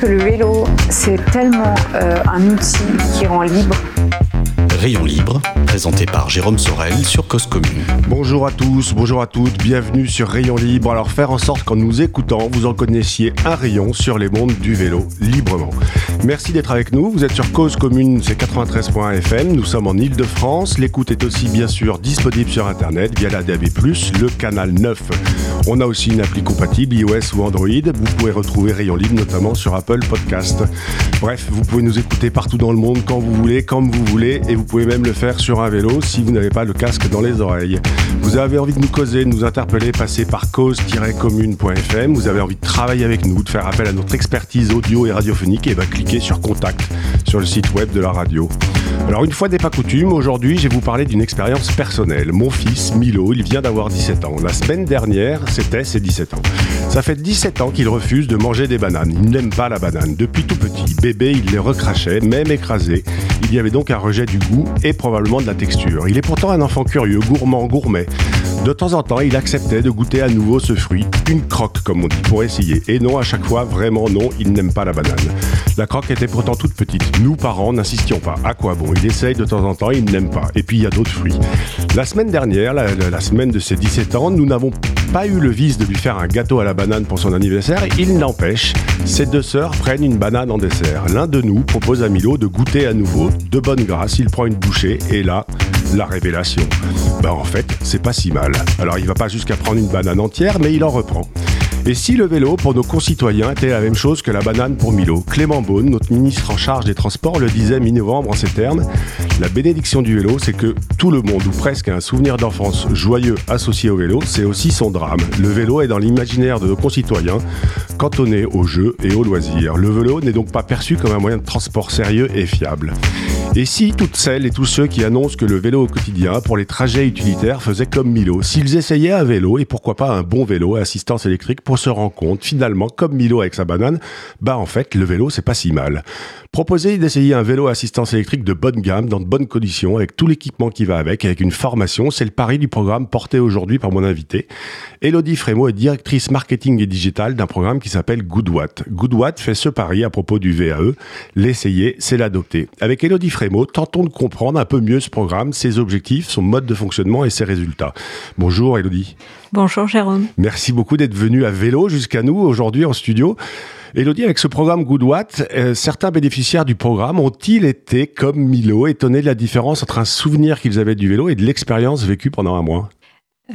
Que le vélo, c'est tellement euh, un outil qui rend libre. Rayon libre, présenté par Jérôme Sorel sur Cause Commune. Bonjour à tous, bonjour à toutes, bienvenue sur Rayon Libre. Alors faire en sorte qu'en nous écoutant, vous en connaissiez un rayon sur les mondes du vélo librement. Merci d'être avec nous, vous êtes sur Cause Commune, c'est 93.fm, nous sommes en Ile-de-France. L'écoute est aussi bien sûr disponible sur Internet via la DAB+, le canal 9. On a aussi une appli compatible iOS ou Android. Vous pouvez retrouver Rayon Libre notamment sur Apple Podcast. Bref, vous pouvez nous écouter partout dans le monde quand vous voulez, comme vous voulez, et vous pouvez même le faire sur un vélo si vous n'avez pas le casque dans les oreilles. Vous avez envie de nous causer, de nous interpeller, passez par cause-commune.fm. Vous avez envie de travailler avec nous, de faire appel à notre expertise audio et radiophonique, et va cliquer sur Contact sur le site web de la radio. Alors une fois n'est pas coutume, aujourd'hui je vais vous parler d'une expérience personnelle. Mon fils, Milo, il vient d'avoir 17 ans. La semaine dernière, c'était ses 17 ans. Ça fait 17 ans qu'il refuse de manger des bananes. Il n'aime pas la banane. Depuis tout petit, bébé, il les recrachait, même écrasées. Il y avait donc un rejet du goût et probablement de la texture. Il est pourtant un enfant curieux, gourmand, gourmet. De temps en temps, il acceptait de goûter à nouveau ce fruit, une croque comme on dit, pour essayer. Et non, à chaque fois, vraiment non, il n'aime pas la banane. La croque était pourtant toute petite. Nous, parents, n'insistions pas. À quoi bon? Il essaye de temps en temps, il n'aime pas. Et puis, il y a d'autres fruits. La semaine dernière, la, semaine de ses 17 ans, nous n'avons pas eu le vice de lui faire un gâteau à la banane pour son anniversaire. Il n'empêche, ses deux sœurs prennent une banane en dessert. L'un de nous propose à Milo de goûter à nouveau. De bonne grâce, il prend une bouchée et là, la révélation. Ben en fait, c'est pas si mal. Alors il va pas jusqu'à prendre une banane entière, mais il en reprend. Et si le vélo pour nos concitoyens était la même chose que la banane pour Milo? Clément Beaune, notre ministre en charge des Transports, le disait mi-novembre en ces termes. La bénédiction du vélo, c'est que tout le monde, ou presque, a un souvenir d'enfance joyeux associé au vélo, c'est aussi son drame. Le vélo est dans l'imaginaire de nos concitoyens, cantonné aux jeux et aux loisirs. Le vélo n'est donc pas perçu comme un moyen de transport sérieux et fiable. Et si toutes celles et tous ceux qui annoncent que le vélo au quotidien pour les trajets utilitaires faisaient comme Milo, s'ils essayaient un vélo et pourquoi pas un bon vélo à assistance électrique pour se rendre compte finalement comme Milo avec sa banane, bah en fait le vélo c'est pas si mal. Proposer d'essayer un vélo à assistance électrique de bonne gamme, dans de bonnes conditions, avec tout l'équipement qui va avec, avec une formation, c'est le pari du programme porté aujourd'hui par mon invité. Elodie Frémaux est directrice marketing et digital d'un programme qui s'appelle Goodwatt. Goodwatt fait ce pari à propos du VAE. L'essayer, c'est l'adopter. Avec Elodie Frémaux, tentons de comprendre un peu mieux ce programme, ses objectifs, son mode de fonctionnement et ses résultats. Bonjour Elodie. Bonjour Jérôme. Merci beaucoup d'être venu à vélo jusqu'à nous aujourd'hui en studio. Elodie, avec ce programme Goodwatt, euh, certains bénéficiaires du programme ont-ils été, comme Milo, étonnés de la différence entre un souvenir qu'ils avaient du vélo et de l'expérience vécue pendant un mois?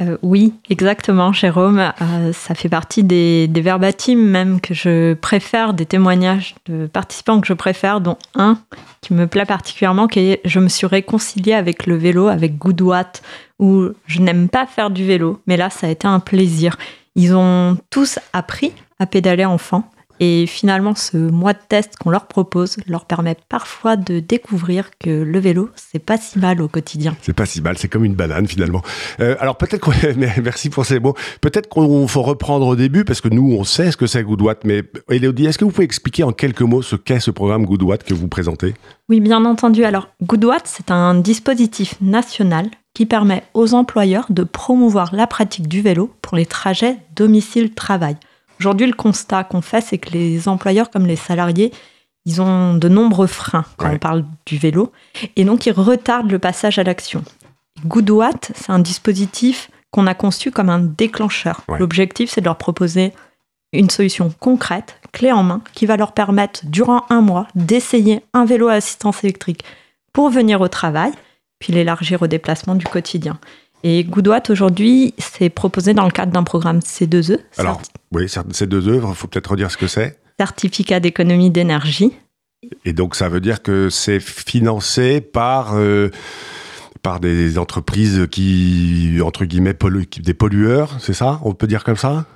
Euh, oui, exactement Jérôme. Euh, ça fait partie des, des verbatims même que je préfère, des témoignages de participants que je préfère, dont un qui me plaît particulièrement, qui est je me suis réconciliée avec le vélo, avec Goodwatt, où je n'aime pas faire du vélo, mais là ça a été un plaisir. Ils ont tous appris à pédaler enfant. Et finalement, ce mois de test qu'on leur propose leur permet parfois de découvrir que le vélo, c'est pas si mal au quotidien. C'est pas si mal, c'est comme une banane finalement. Euh, alors peut-être qu'on... Merci pour ces mots. Peut-être qu'on faut reprendre au début parce que nous on sait ce que c'est Goodwatt. Mais Elodie, est-ce que vous pouvez expliquer en quelques mots ce qu'est ce programme Goodwatt que vous présentez? Oui, bien entendu. Alors, Goodwatt, c'est un dispositif national qui permet aux employeurs de promouvoir la pratique du vélo pour les trajets domicile-travail. Aujourd'hui, le constat qu'on fait, c'est que les employeurs comme les salariés, ils ont de nombreux freins quand Ouais. on parle du vélo, et donc ils retardent le passage à l'action. Goodwatt, c'est un dispositif qu'on a conçu comme un déclencheur. Ouais. L'objectif, c'est de leur proposer une solution concrète, clé en main, qui va leur permettre, durant un mois, d'essayer un vélo à assistance électrique pour venir au travail, puis l'élargir au déplacement du quotidien. Et Goodwatt, aujourd'hui, c'est proposé dans le cadre d'un programme C2E, Alors, oui, cer- ces deux œuvres, il faut peut-être redire ce que c'est. certificat d'économie d'énergie. Et donc ça veut dire que c'est financé par... euh, par des entreprises qui, entre guillemets, des pollueurs, c'est ça On peut dire comme ça?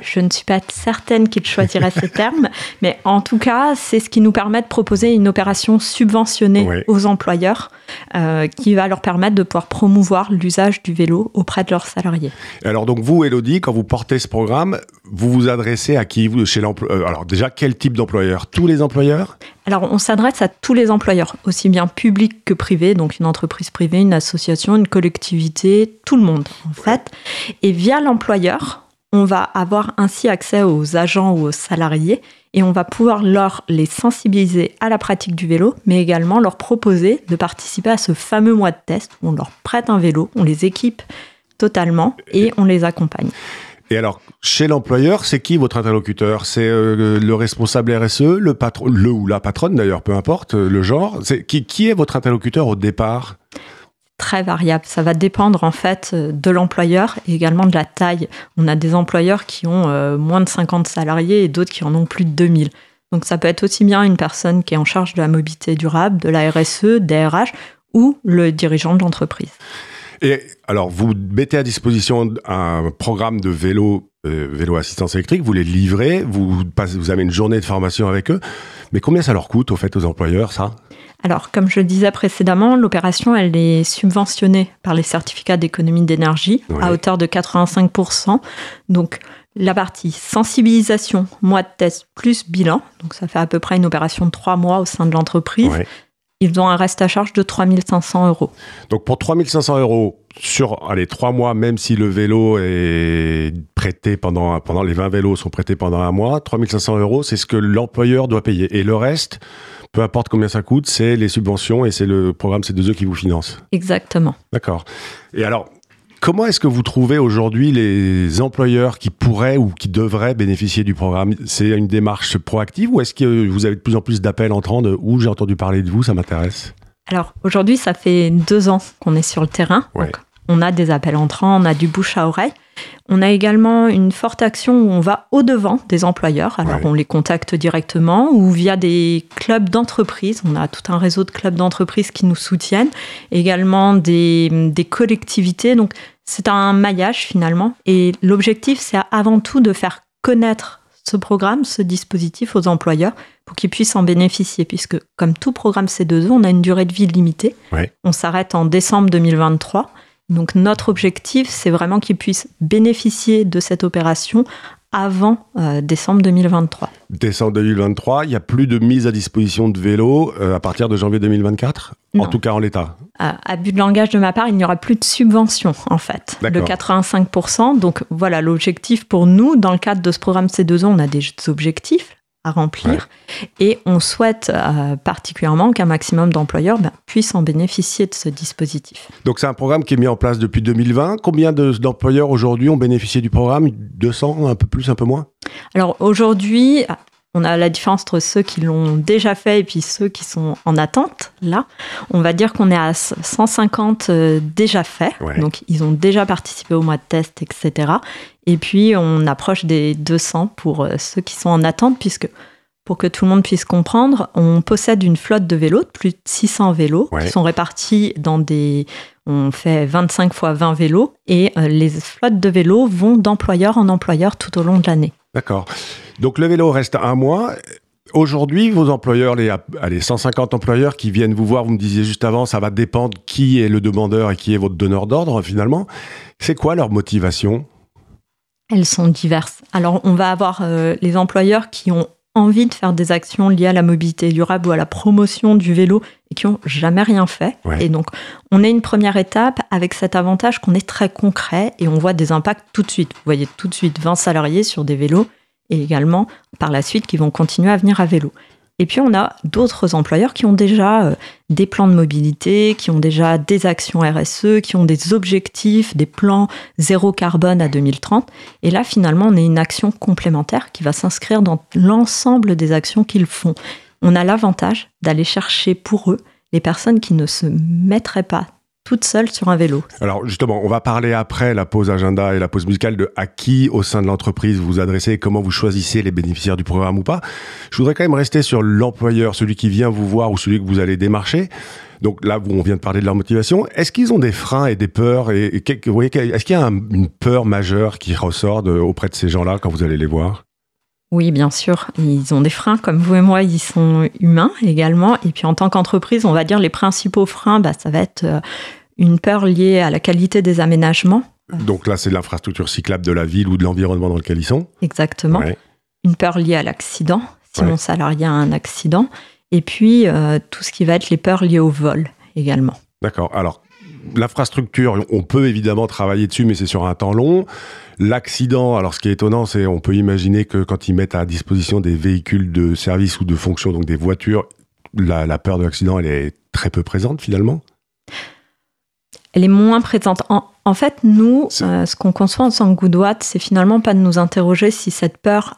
Je ne suis pas certaine qu'il choisirait ces termes, mais en tout cas, c'est ce qui nous permet de proposer une opération subventionnée aux employeurs euh, qui va leur permettre de pouvoir promouvoir l'usage du vélo auprès de leurs salariés. Et Alors donc vous, Elodie, quand vous portez ce programme, vous vous adressez à qui vous chez l'employeur Alors déjà, quel type d'employeur? Tous les employeurs? Alors, on s'adresse à tous les employeurs, aussi bien publics que privés, donc une entreprise privée, une association, une collectivité, tout le monde, en fait. Et via l'employeur, on va avoir ainsi accès aux agents ou aux salariés et on va pouvoir leur les sensibiliser à la pratique du vélo, mais également leur proposer de participer à ce fameux mois de test où on leur prête un vélo, on les équipe totalement et on les accompagne. Et alors, chez l'employeur, c'est qui votre interlocuteur? C'est euh, le responsable RSE, le patron, le ou la patronne d'ailleurs, peu importe euh, le genre. Qui est votre interlocuteur au départ? Très variable. Ça va dépendre en fait euh, de l'employeur et également de la taille. On a des employeurs qui ont euh, moins de 50 salariés et d'autres qui en ont plus de 2000. Donc ça peut être aussi bien une personne qui est en charge de la mobilité durable, de la RSE, des ou le dirigeant de l'entreprise. Et alors, vous mettez à disposition un programme de vélo, euh, vélo assistance électrique, vous les livrez, vous, passez, vous avez une journée de formation avec eux. Mais combien ça leur coûte, au fait, aux employeurs, ça? Alors, comme je le disais précédemment, l'opération, elle est subventionnée par les certificats d'économie d'énergie Oui. à hauteur de 85%. Donc, la partie sensibilisation, mois de test plus bilan, donc ça fait à peu près une opération de trois mois au sein de l'entreprise. Ils ont un reste à charge de 3500 euros. Donc pour 3500 euros sur allez, 3 mois, même si le vélo est prêté pendant, pendant les 20 vélos sont prêtés pendant un mois, 3500 euros, c'est ce que l'employeur doit payer. Et le reste, peu importe combien ça coûte, c'est les subventions et c'est le programme C2E qui vous finance. Exactement. D'accord. Et alors, comment est-ce que vous trouvez aujourd'hui les employeurs qui pourraient ou qui devraient bénéficier du programme? C'est une démarche proactive ou est-ce que vous avez de plus en plus d'appels entrants de où j'ai entendu parler de vous, ça m'intéresse Alors aujourd'hui, ça fait deux ans qu'on est sur le terrain. Ouais. Donc, on a des appels entrants, on a du bouche à oreille. On a également une forte action où on va au-devant des employeurs. Alors Ouais. on les contacte directement ou via des clubs d'entreprise. On a tout un réseau de clubs d'entreprise qui nous soutiennent. Également des, des collectivités. Donc c'est un maillage finalement. Et l'objectif, c'est avant tout de faire connaître ce programme, ce dispositif aux employeurs pour qu'ils puissent en bénéficier, puisque comme tout programme C2E, on a une durée de vie limitée. Ouais. On s'arrête en décembre 2023. Donc notre objectif, c'est vraiment qu'ils puissent bénéficier de cette opération avant euh, décembre 2023. Décembre 2023, il n'y a plus de mise à disposition de vélos euh, à partir de janvier 2024 En Non. tout cas en l'état. À, à but de langage de ma part, il n'y aura plus de subvention en fait, de D'accord. 85%. Donc voilà, l'objectif pour nous, dans le cadre de ce programme C2 ans, on a des objectifs à remplir et on souhaite euh, particulièrement qu'un maximum d'employeurs ben, puissent en bénéficier de ce dispositif. Donc c'est un programme qui est mis en place depuis 2020. Combien de- d'employeurs aujourd'hui ont bénéficié du programme? 200, un peu plus, un peu moins? Alors aujourd'hui, on a la différence entre ceux qui l'ont déjà fait et puis ceux qui sont en attente. Là, on va dire qu'on est à 150 euh, déjà faits. Ouais. Donc ils ont déjà participé au mois de test, etc. Et puis on approche des 200 pour euh, ceux qui sont en attente, puisque pour que tout le monde puisse comprendre, on possède une flotte de vélos, de plus de 600 vélos, Ouais. qui sont répartis dans des... On fait 25 fois 20 vélos, et euh, les flottes de vélos vont d'employeur en employeur tout au long de l'année. D'accord. Donc le vélo reste un mois. Aujourd'hui, vos employeurs, les, allez, 150 employeurs qui viennent vous voir, vous me disiez juste avant, ça va dépendre qui est le demandeur et qui est votre donneur d'ordre finalement. C'est quoi leur motivation? Elles sont diverses. Alors, on va avoir euh, les employeurs qui ont envie de faire des actions liées à la mobilité durable ou à la promotion du vélo et qui ont jamais rien fait. Ouais. Et donc, on est une première étape avec cet avantage qu'on est très concret et on voit des impacts tout de suite. Vous voyez tout de suite 20 salariés sur des vélos et également par la suite qui vont continuer à venir à vélo. Et puis on a d'autres employeurs qui ont déjà euh, des plans de mobilité, qui ont déjà des actions RSE, qui ont des objectifs, des plans zéro carbone à 2030. Et là, finalement, on est une action complémentaire qui va s'inscrire dans l'ensemble des actions qu'ils font. On a l'avantage d'aller chercher pour eux les personnes qui ne se mettraient pas toute seule sur un vélo. Alors justement, on va parler après la pause agenda et la pause musicale de à qui au sein de l'entreprise vous vous adressez, comment vous choisissez les bénéficiaires du programme ou pas. Je voudrais quand même rester sur l'employeur, celui qui vient vous voir ou celui que vous allez démarcher. Donc là, on vient de parler de leur motivation. Est-ce qu'ils ont des freins et des peurs et, Est-ce qu'il y a une peur majeure qui ressort auprès de ces gens-là quand vous allez les voir? Oui, bien sûr, ils ont des freins, comme vous et moi, ils sont humains également. Et puis en tant qu'entreprise, on va dire les principaux freins, bah, ça va être euh, une peur liée à la qualité des aménagements. Donc là, c'est l'infrastructure cyclable de la ville ou de l'environnement dans lequel ils sont Exactement. Une peur liée à l'accident, si mon salarié a un accident. Et puis euh, tout ce qui va être les peurs liées au vol également. D'accord. Alors, l'infrastructure, on peut évidemment travailler dessus, mais c'est sur un temps long. L'accident, alors ce qui est étonnant, c'est on peut imaginer que quand ils mettent à disposition des véhicules de service ou de fonction, donc des voitures, la, peur de l'accident, elle est très peu présente finalement Elle est moins présente. En, fait, nous, euh, ce qu'on conçoit en tant que Goodwatt, c'est finalement pas de nous interroger si cette peur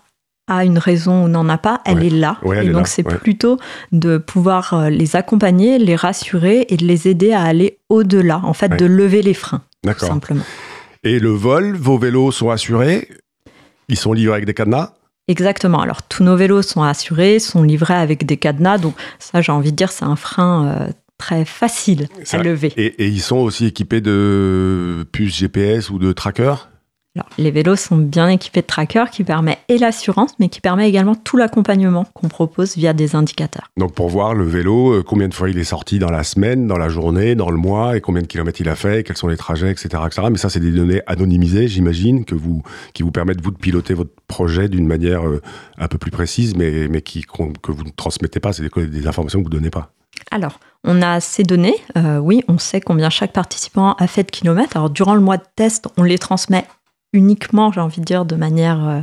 a une raison ou n'en a pas, elle est là. et donc c'est plutôt de pouvoir euh, les accompagner, les rassurer et de les aider à aller au-delà, en fait, de lever les freins, tout simplement. Et le vol, vos vélos sont assurés? Ils sont livrés avec des cadenas? Exactement. Alors tous nos vélos sont assurés, sont livrés avec des cadenas. Donc ça, j'ai envie de dire, c'est un frein euh, très facile à lever. Et, et, ils sont aussi équipés de puces GPS ou de trackers les vélos sont bien équipés de trackers qui permet et l'assurance, mais qui permet également tout l'accompagnement qu'on propose via des indicateurs. Donc pour voir le vélo, euh, combien de fois il est sorti dans la semaine, dans la journée, dans le mois, et combien de kilomètres il a fait, quels sont les trajets, etc. etc. Mais ça, c'est des données anonymisées, j'imagine, que vous, qui vous permettent vous de piloter votre projet d'une manière euh, un peu plus précise, mais, mais qui, que vous ne transmettez pas. C'est des, des informations que vous ne donnez pas. Alors, on a ces données, euh, oui, on sait combien chaque participant a fait de kilomètres. Alors, durant le mois de test, on les transmet uniquement, j'ai envie de dire, de manière euh,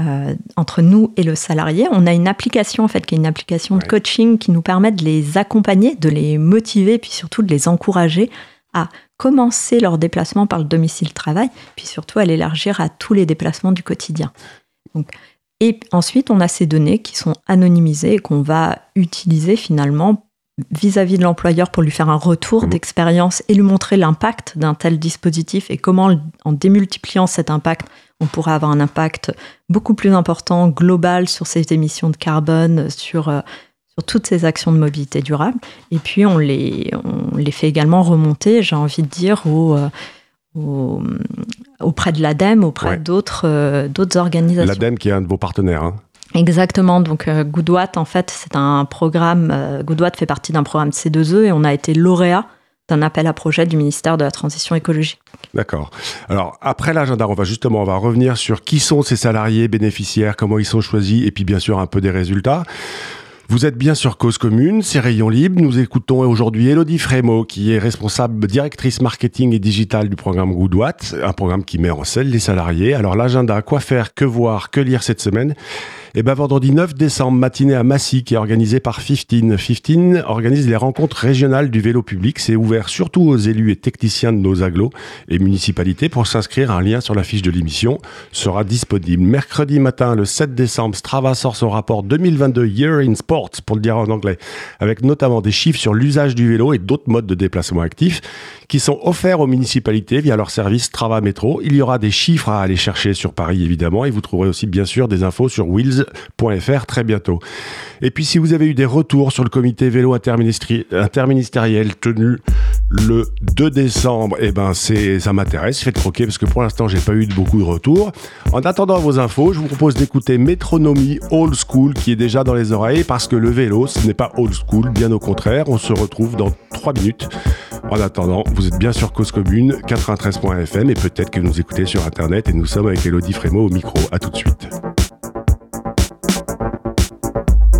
euh, entre nous et le salarié. On a une application, en fait, qui est une application de coaching qui nous permet de les accompagner, de les motiver, puis surtout de les encourager à commencer leur déplacement par le domicile-travail, puis surtout à l'élargir à tous les déplacements du quotidien. et ensuite, on a ces données qui sont anonymisées et qu'on va utiliser finalement vis-à-vis de l'employeur pour lui faire un retour d'expérience et lui montrer l'impact d'un tel dispositif et comment, en démultipliant cet impact, on pourrait avoir un impact beaucoup plus important, global, sur ses émissions de carbone, sur, euh, sur toutes ces actions de mobilité durable. Et puis, on les, on les fait également remonter, j'ai envie de dire, au, euh, auprès de l'ADEME, auprès d'autres euh, d'autres organisations. L'ADEME qui est un de vos partenaires. Hein. Exactement. Donc, euh, Goodwatt, en fait, c'est un programme. Euh, Goodwatt fait partie d'un programme C2E et on a été lauréat d'un appel à projet du ministère de la Transition écologique. D'accord. Alors, après l'agenda, on va justement, on va revenir sur qui sont ces salariés bénéficiaires, comment ils sont choisis et puis bien sûr un peu des résultats. Vous êtes bien sur Cause Commune, c'est Rayon Libre. Nous écoutons aujourd'hui Elodie Frémo, qui est responsable directrice marketing et digital du programme Goodwatt, un programme qui met en selle les salariés. Alors l'agenda, quoi faire, que voir, que lire cette semaine? Et eh ben vendredi 9 décembre, matinée à Massy, qui est organisée par 15. 15 organise les rencontres régionales du vélo public. C'est ouvert surtout aux élus et techniciens de nos agglos et municipalités. Pour s'inscrire, un lien sur la fiche de l'émission sera disponible. Mercredi matin, le 7 décembre, Strava sort son rapport 2022 Year in Sports, pour le dire en anglais, avec notamment des chiffres sur l'usage du vélo et d'autres modes de déplacement actifs qui sont offerts aux municipalités via leur service Strava Métro. Il y aura des chiffres à aller chercher sur Paris, évidemment, et vous trouverez aussi, bien sûr, des infos sur Wheels très bientôt. Et puis si vous avez eu des retours sur le comité vélo interministériel tenu le 2 décembre, eh ben ça m'intéresse, faites croquer parce que pour l'instant j'ai pas eu beaucoup de retours. En attendant vos infos, je vous propose d'écouter Métronomie Old School qui est déjà dans les oreilles parce que le vélo ce n'est pas old school, bien au contraire. On se retrouve dans 3 minutes. En attendant, vous êtes bien sur Cause Commune 93.fm et peut-être que vous écoutez sur internet et nous sommes avec Elodie Frémo au micro. À tout de suite.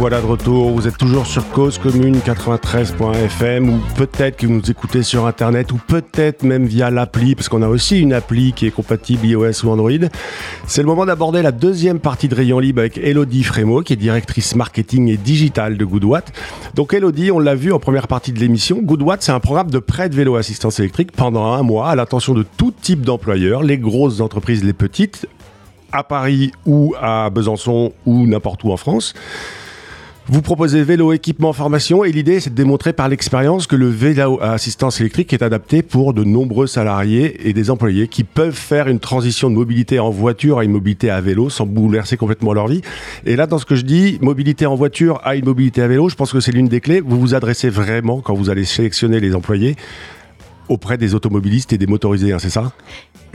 Voilà de retour. Vous êtes toujours sur Cause Commune 93.fm ou peut-être que vous nous écoutez sur Internet ou peut-être même via l'appli, parce qu'on a aussi une appli qui est compatible iOS ou Android. C'est le moment d'aborder la deuxième partie de Rayon Libre avec Elodie Frémo, qui est directrice marketing et digital de Goodwatt. Donc Elodie, on l'a vu en première partie de l'émission, Goodwatt, c'est un programme de prêt de vélo assistance électrique pendant un mois à l'attention de tout type d'employeurs, les grosses entreprises, les petites, à Paris ou à Besançon ou n'importe où en France. Vous proposez vélo, équipement, formation et l'idée c'est de démontrer par l'expérience que le vélo à assistance électrique est adapté pour de nombreux salariés et des employés qui peuvent faire une transition de mobilité en voiture à une mobilité à vélo sans bouleverser complètement leur vie. Et là, dans ce que je dis, mobilité en voiture à une mobilité à vélo, je pense que c'est l'une des clés. Vous vous adressez vraiment quand vous allez sélectionner les employés auprès des automobilistes et des motorisés, hein, c'est ça?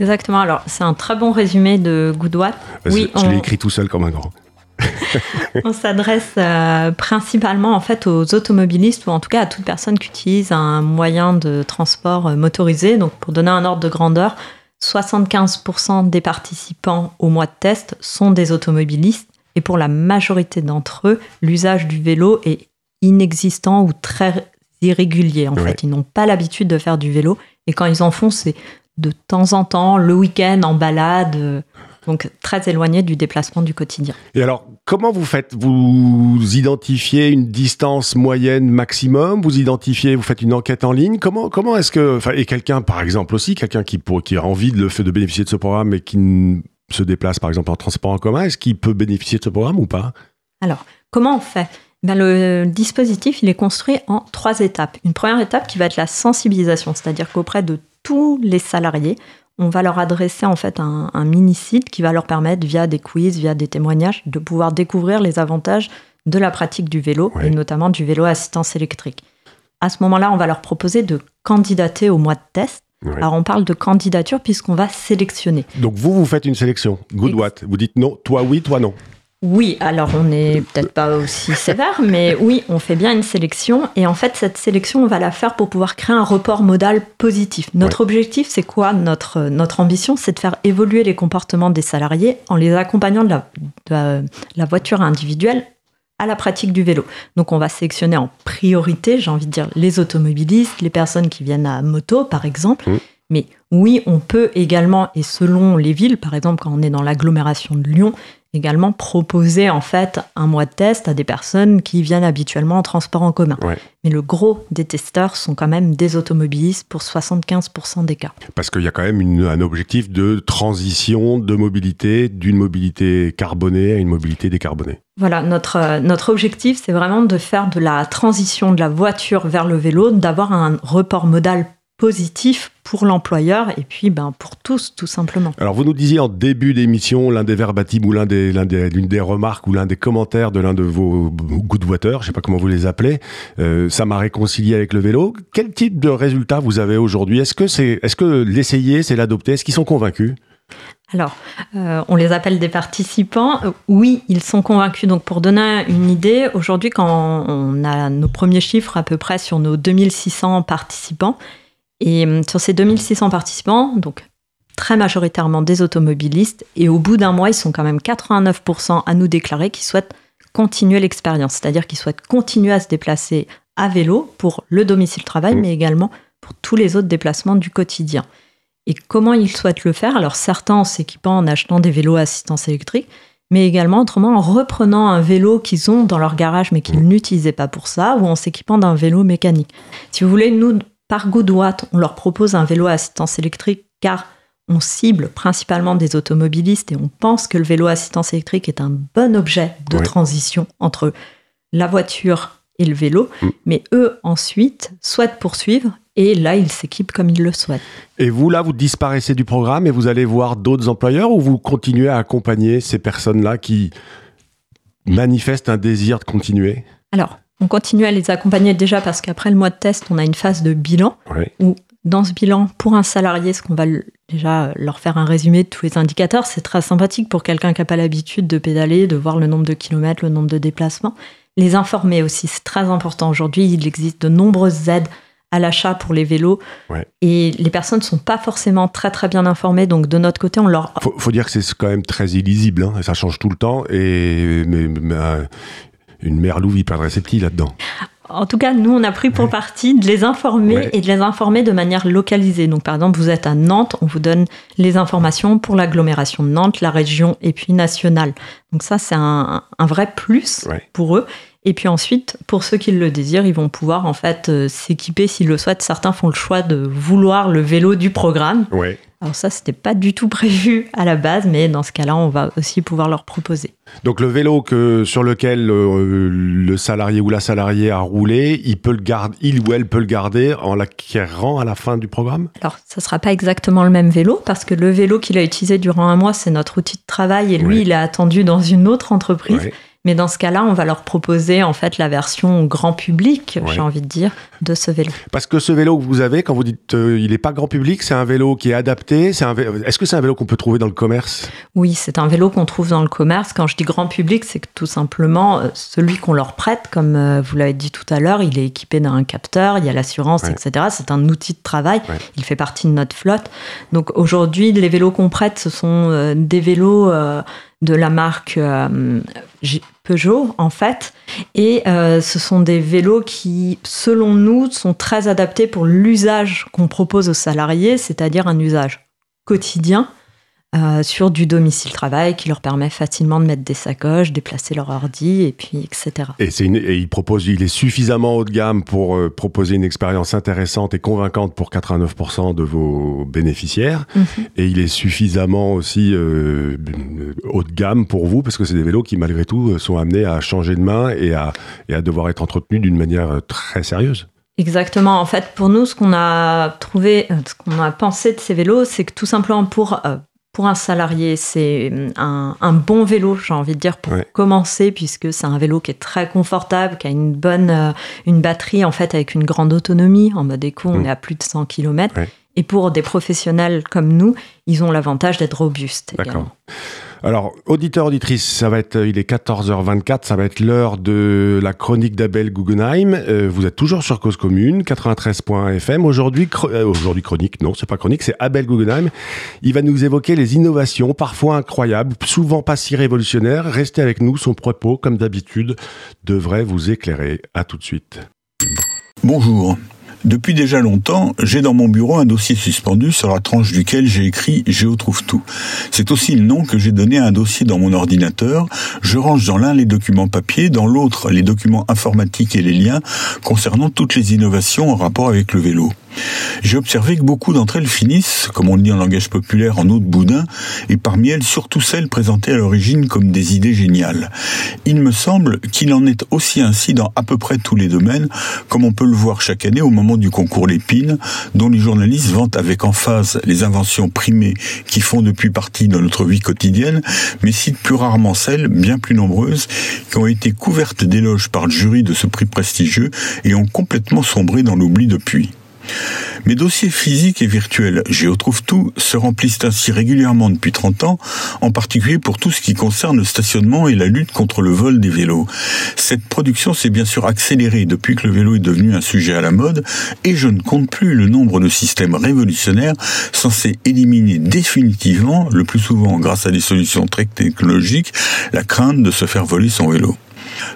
Exactement. Alors, c'est un très bon résumé de Goodwatt. Oui, je l'ai écrit tout seul comme un grand. on s'adresse euh, principalement en fait aux automobilistes ou en tout cas à toute personne qui utilise un moyen de transport euh, motorisé. Donc pour donner un ordre de grandeur, 75% des participants au mois de test sont des automobilistes et pour la majorité d'entre eux, l'usage du vélo est inexistant ou très irrégulier. En fait, ils n'ont pas l'habitude de faire du vélo et quand ils en font, c'est de temps en temps, le week-end, en balade donc très éloigné du déplacement du quotidien. Et alors, comment vous faites? Vous identifiez une distance moyenne maximum? Vous identifiez, vous faites une enquête en ligne? Comment, comment est-ce que, et quelqu'un, par exemple aussi, quelqu'un qui, pour, qui a envie de, de bénéficier de ce programme et qui se déplace par exemple en transport en commun, est-ce qu'il peut bénéficier de ce programme ou pas? Alors, comment on fait? Ben, le dispositif, il est construit en trois étapes. Une première étape qui va être la sensibilisation, c'est-à-dire qu'auprès de tous les salariés, on va leur adresser en fait un, mini-site qui va leur permettre, via des quiz, via des témoignages, de pouvoir découvrir les avantages de la pratique du vélo, et notamment du vélo à assistance électrique. À ce moment-là, on va leur proposer de candidater au mois de test. Alors on parle de candidature puisqu'on va sélectionner. Donc vous, vous faites une sélection. Good what? Vous dites non, toi oui, toi non. Oui, alors on n'est peut-être pas aussi sévère, mais oui, on fait bien une sélection. Et en fait, cette sélection, on va la faire pour pouvoir créer un report modal positif. Notre objectif, c'est quoi? Notre, notre ambition C'est de faire évoluer les comportements des salariés en les accompagnant de la, la, voiture individuelle à la pratique du vélo. Donc on va sélectionner en priorité, j'ai envie de dire, les automobilistes, les personnes qui viennent à moto, par exemple. Mmh. Mais oui, on peut également, et selon les villes, par exemple quand on est dans l'agglomération de Lyon, également proposer en fait un mois de test à des personnes qui viennent habituellement en transport en commun. Mais le gros des testeurs sont quand même des automobilistes pour 75% des cas. Parce qu'il y a quand même un objectif de transition de mobilité d'une mobilité carbonée à une mobilité décarbonée. Voilà, notre, euh, notre objectif, c'est vraiment de faire de la transition de la voiture vers le vélo, d'avoir un report modal positif pour l'employeur et puis ben, pour tous, tout simplement. Alors, vous nous disiez en début d'émission, l'un des verbatim ou l'un des, l'une des, des, remarques ou l'un des commentaires de l'un de vos good water, je ne sais pas comment vous les appelez, euh, ça m'a réconcilié avec le vélo. Quel type de résultat vous avez aujourd'hui? Est-ce que, c'est, est-ce que l'essayer, c'est l'adopter? Est-ce qu'ils sont convaincus? Alors, euh, on les appelle des participants. Euh, oui, ils sont convaincus. Donc, pour donner une idée, aujourd'hui, quand on a nos premiers chiffres à peu près sur nos 2600 participants, et euh, sur ces 2600 participants, donc très majoritairement des automobilistes, et au bout d'un mois, ils sont quand même 89% à nous déclarer qu'ils souhaitent continuer l'expérience, c'est-à-dire qu'ils souhaitent continuer à se déplacer à vélo pour le domicile-travail, mais également pour tous les autres déplacements du quotidien. Et comment ils souhaitent le faire? Alors certains en s'équipant en achetant des vélos à assistance électrique, mais également autrement en reprenant un vélo qu'ils ont dans leur garage mais qu'ils mmh. n'utilisaient pas pour ça, ou en s'équipant d'un vélo mécanique. Si vous voulez, nous, par Goodwatt, on leur propose un vélo à assistance électrique car on cible principalement des automobilistes et on pense que le vélo à assistance électrique est un bon objet de transition entre la voiture et le vélo. Mm. Mais eux, ensuite, souhaitent poursuivre et là, ils s'équipent comme ils le souhaitent. Et vous, là, vous disparaissez du programme et vous allez voir d'autres employeurs ou vous continuez à accompagner ces personnes-là qui manifestent un désir de continuer? Alors, on continue à les accompagner déjà parce qu'après le mois de test, on a une phase de bilan où dans ce bilan, pour un salarié, ce qu'on va déjà leur faire un résumé de tous les indicateurs, c'est très sympathique pour quelqu'un qui n'a pas l'habitude de pédaler, de voir le nombre de kilomètres, le nombre de déplacements. Les informer aussi, c'est très important. Aujourd'hui, il existe de nombreuses aides à l'achat pour les vélos. Et les personnes ne sont pas forcément très très bien informées. Donc de notre côté, on leur... Faut, faut dire que c'est quand même très illisible. Hein, ça change tout le temps. Et mais, euh, une mère louve, ses petits là-dedans. En tout cas, nous, on a pris pour partie de les informer et de les informer de manière localisée. Donc, par exemple, vous êtes à Nantes, on vous donne les informations pour l'agglomération de Nantes, la région et puis nationale. Donc ça, c'est un, vrai plus pour eux. Et puis ensuite, pour ceux qui le désirent, ils vont pouvoir en fait euh, s'équiper s'ils le souhaitent. Certains font le choix de vouloir le vélo du programme. Alors ça, c'était pas du tout prévu à la base, mais dans ce cas-là, on va aussi pouvoir leur proposer. Donc le vélo que, sur lequel euh, le salarié ou la salariée a roulé, il, peut le garder, il ou elle peut le garder en l'acquérant à la fin du programme? Alors, ça sera pas exactement le même vélo, parce que le vélo qu'il a utilisé durant un mois, c'est notre outil de travail, et lui, il est attendu dans une autre entreprise. Mais dans ce cas-là, on va leur proposer en fait la version grand public, j'ai envie de dire, de ce vélo. Parce que ce vélo que vous avez, quand vous dites euh, il n'est pas grand public, c'est un vélo qui est adapté. C'est un Est-ce que c'est un vélo qu'on peut trouver dans le commerce? Oui, c'est un vélo qu'on trouve dans le commerce. Quand je dis grand public, c'est que tout simplement euh, celui qu'on leur prête, comme euh, vous l'avez dit tout à l'heure, il est équipé d'un capteur, il y a l'assurance, etc. C'est un outil de travail. Il fait partie de notre flotte. Donc aujourd'hui, les vélos qu'on prête, ce sont des vélos de la marque Peugeot, en fait. Et euh, ce sont des vélos qui, selon nous, sont très adaptés pour l'usage qu'on propose aux salariés, c'est-à-dire un usage quotidien euh, sur du domicile-travail qui leur permet facilement de mettre des sacoches, déplacer leur ordi, et puis etc. Et, il propose, il est suffisamment haut de gamme pour euh, proposer une expérience intéressante et convaincante pour 89% de vos bénéficiaires, mhm. et il est suffisamment aussi euh, haut de gamme pour vous, parce que c'est des vélos qui malgré tout sont amenés à changer de main et à, et à devoir être entretenus d'une manière très sérieuse. Exactement. En fait, pour nous, ce qu'on a trouvé, ce qu'on a pensé de ces vélos, c'est que tout simplement pour pour un salarié, c'est un, bon vélo, j'ai envie de dire, pour commencer, puisque c'est un vélo qui est très confortable, qui a une bonne euh, une batterie, en fait, avec une grande autonomie. En mode éco, on mm. est à plus de 100 km. Et pour des professionnels comme nous, ils ont l'avantage d'être robustes. D'accord. Alors, auditeur, auditrice, ça va être, il est 14h24, ça va être l'heure de la chronique d'Abel Guggenheim. Euh, vous êtes toujours sur Cause Commune, 93.fm. Aujourd'hui, euh, aujourd'hui chronique, non, c'est pas chronique, c'est Abel Guggenheim. Il va nous évoquer les innovations, parfois incroyables, souvent pas si révolutionnaires. Restez avec nous, son propos, comme d'habitude, devrait vous éclairer. À tout de suite. Bonjour. Depuis déjà longtemps, j'ai dans mon bureau un dossier suspendu sur la tranche duquel j'ai écrit Géo trouve tout. C'est aussi le nom que j'ai donné à un dossier dans mon ordinateur. Je range dans l'un les documents papier, dans l'autre les documents informatiques et les liens concernant toutes les innovations en rapport avec le vélo. J'ai observé que beaucoup d'entre elles finissent, comme on le dit en langage populaire, en eau de boudin, et parmi elles surtout celles présentées à l'origine comme des idées géniales. Il me semble qu'il en est aussi ainsi dans à peu près tous les domaines, comme on peut le voir chaque année au moment du concours Lépine, dont les journalistes vantent avec emphase les inventions primées qui font depuis partie de notre vie quotidienne, mais citent plus rarement celles, bien plus nombreuses, qui ont été couvertes d'éloges par le jury de ce prix prestigieux et ont complètement sombré dans l'oubli depuis. Mes dossiers physiques et virtuels Géotrouve tout se remplissent ainsi régulièrement depuis 30 ans, en particulier pour tout ce qui concerne le stationnement et la lutte contre le vol des vélos. Cette production s'est bien sûr accélérée depuis que le vélo est devenu un sujet à la mode, et je ne compte plus le nombre de systèmes révolutionnaires censés éliminer définitivement, le plus souvent grâce à des solutions très technologiques, la crainte de se faire voler son vélo.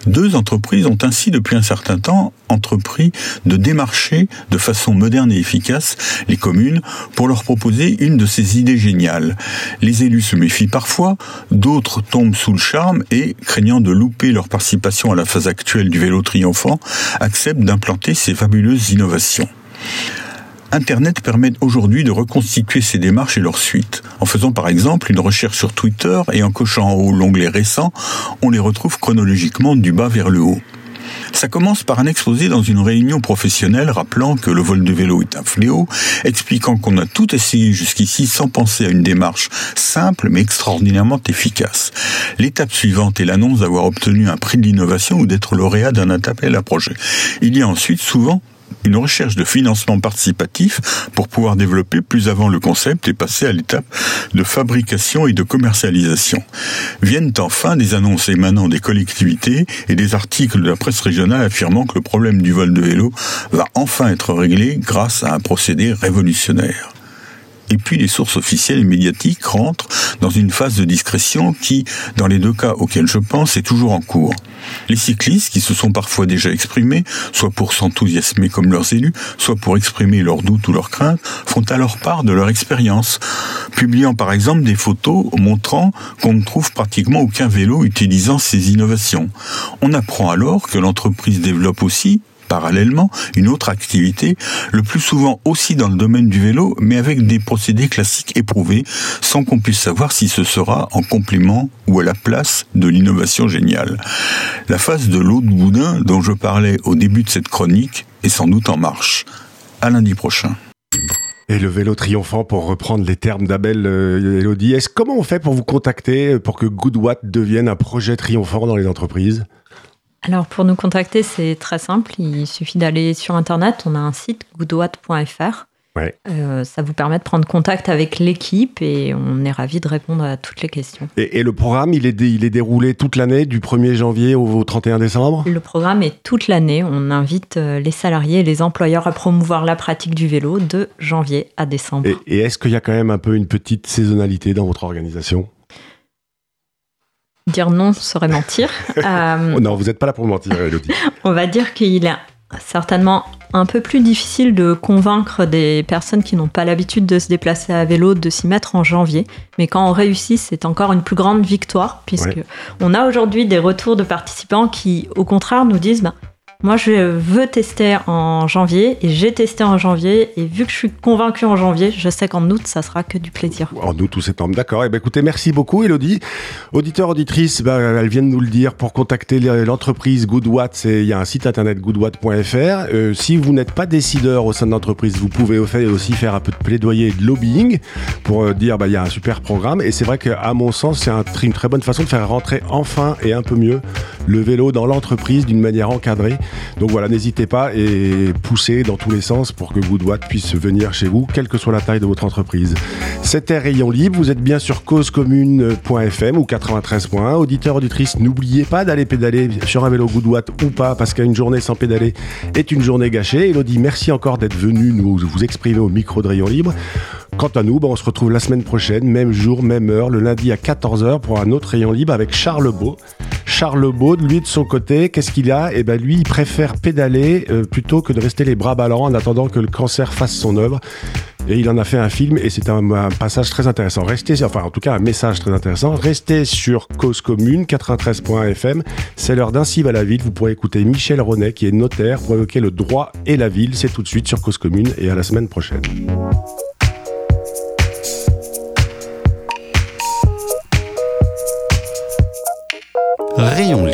Deux entreprises ont ainsi depuis un certain temps entrepris de démarcher de façon moderne et efficace les communes pour leur proposer une de ces idées géniales. Les élus se méfient parfois, d'autres tombent sous le charme et, craignant de louper leur participation à la phase actuelle du vélo triomphant, acceptent d'implanter ces fabuleuses innovations. Internet permet aujourd'hui de reconstituer ces démarches et leurs suites. En faisant par exemple une recherche sur Twitter et en cochant en haut l'onglet récent, on les retrouve chronologiquement du bas vers le haut. Ça commence par un exposé dans une réunion professionnelle rappelant que le vol de vélo est un fléau, expliquant qu'on a tout essayé jusqu'ici sans penser à une démarche simple mais extraordinairement efficace. L'étape suivante est l'annonce d'avoir obtenu un prix de l'innovation ou d'être lauréat d'un appel à projet. Il y a ensuite souvent une recherche de financement participatif pour pouvoir développer plus avant le concept et passer à l'étape de fabrication et de commercialisation. Viennent enfin des annonces émanant des collectivités et des articles de la presse régionale affirmant que le problème du vol de vélo va enfin être réglé grâce à un procédé révolutionnaire. Et puis les sources officielles et médiatiques rentrent dans une phase de discrétion qui, dans les deux cas auxquels je pense, est toujours en cours. Les cyclistes, qui se sont parfois déjà exprimés, soit pour s'enthousiasmer comme leurs élus, soit pour exprimer leurs doutes ou leurs craintes, font alors part de leur expérience, publiant par exemple des photos montrant qu'on ne trouve pratiquement aucun vélo utilisant ces innovations. On apprend alors que l'entreprise développe aussi, parallèlement une autre activité, le plus souvent aussi dans le domaine du vélo, mais avec des procédés classiques éprouvés, sans qu'on puisse savoir si ce sera en complément ou à la place de l'innovation géniale. La phase de l'eau de boudin dont je parlais au début de cette chronique est sans doute en marche. À lundi prochain. Et le vélo triomphant, pour reprendre les termes d'Abel euh, Elodie, est-ce comment on fait pour vous contacter pour que Goodwatt devienne un projet triomphant dans les entreprises? Alors pour nous contacter, c'est très simple. Il suffit d'aller sur Internet. On a un site goodwatt.fr. Ouais. Euh, ça vous permet de prendre contact avec l'équipe et on est ravi de répondre à toutes les questions. Et, et le programme, il est, dé- il est déroulé toute l'année, du 1er janvier au, au 31 décembre? Le programme est toute l'année. On invite euh, les salariés et les employeurs à promouvoir la pratique du vélo de janvier à décembre. Et, et est-ce qu'il y a quand même un peu une petite saisonnalité dans votre organisation? Dire non serait mentir. Euh, Non, vous n'êtes pas là pour mentir, Elodie. On va dire qu'il est certainement un peu plus difficile de convaincre des personnes qui n'ont pas l'habitude de se déplacer à vélo de s'y mettre en janvier. Mais quand on réussit, c'est encore une plus grande victoire, puisque Ouais. on a aujourd'hui des retours de participants qui, au contraire, nous disent bah, Moi, je veux tester en janvier, et j'ai testé en janvier, et vu que je suis convaincu en janvier, je sais qu'en août, ça sera que du plaisir. En août ou septembre, d'accord. Eh ben, écoutez, merci beaucoup, Elodie. Auditeur, auditrice, ben, elle vient de nous le dire. Pour contacter l'entreprise Goodwatt, il y a un site internet goodwatt.fr. Euh, si vous n'êtes pas décideur au sein de l'entreprise, vous pouvez aussi faire un peu de plaidoyer et de lobbying pour euh, dire bah, il y a un super programme. Et c'est vrai qu'à mon sens, c'est une très bonne façon de faire rentrer enfin et un peu mieux le vélo dans l'entreprise d'une manière encadrée. Donc voilà, n'hésitez pas et poussez dans tous les sens pour que Goodwatt puisse venir chez vous, quelle que soit la taille de votre entreprise. C'était Rayon Libre, vous êtes bien sur causecommune.fm ou 93.1. Auditeur, auditrice, n'oubliez pas d'aller pédaler sur un vélo Goodwatt ou pas, parce qu'une journée sans pédaler est une journée gâchée. Elodie, merci encore d'être venu nous vous exprimer au micro de Rayon Libre. Quant à nous, ben, on se retrouve la semaine prochaine, même jour, même heure, le lundi à 14h pour un autre Rayon Libre avec Charles Beau. Charles Baud, lui de son côté, qu'est-ce qu'il a? Eh ben lui, il préfère pédaler euh, plutôt que de rester les bras ballants en attendant que le cancer fasse son œuvre. Et il en a fait un film et c'est un, passage très intéressant. Restez, enfin en tout cas un message très intéressant. Restez sur Cause Commune 93.fm. C'est l'heure d'Ainsi va la ville. Vous pourrez écouter Michel Ronet qui est notaire pour évoquer le droit et la ville. C'est tout de suite sur Cause Commune et à la semaine prochaine. Rayon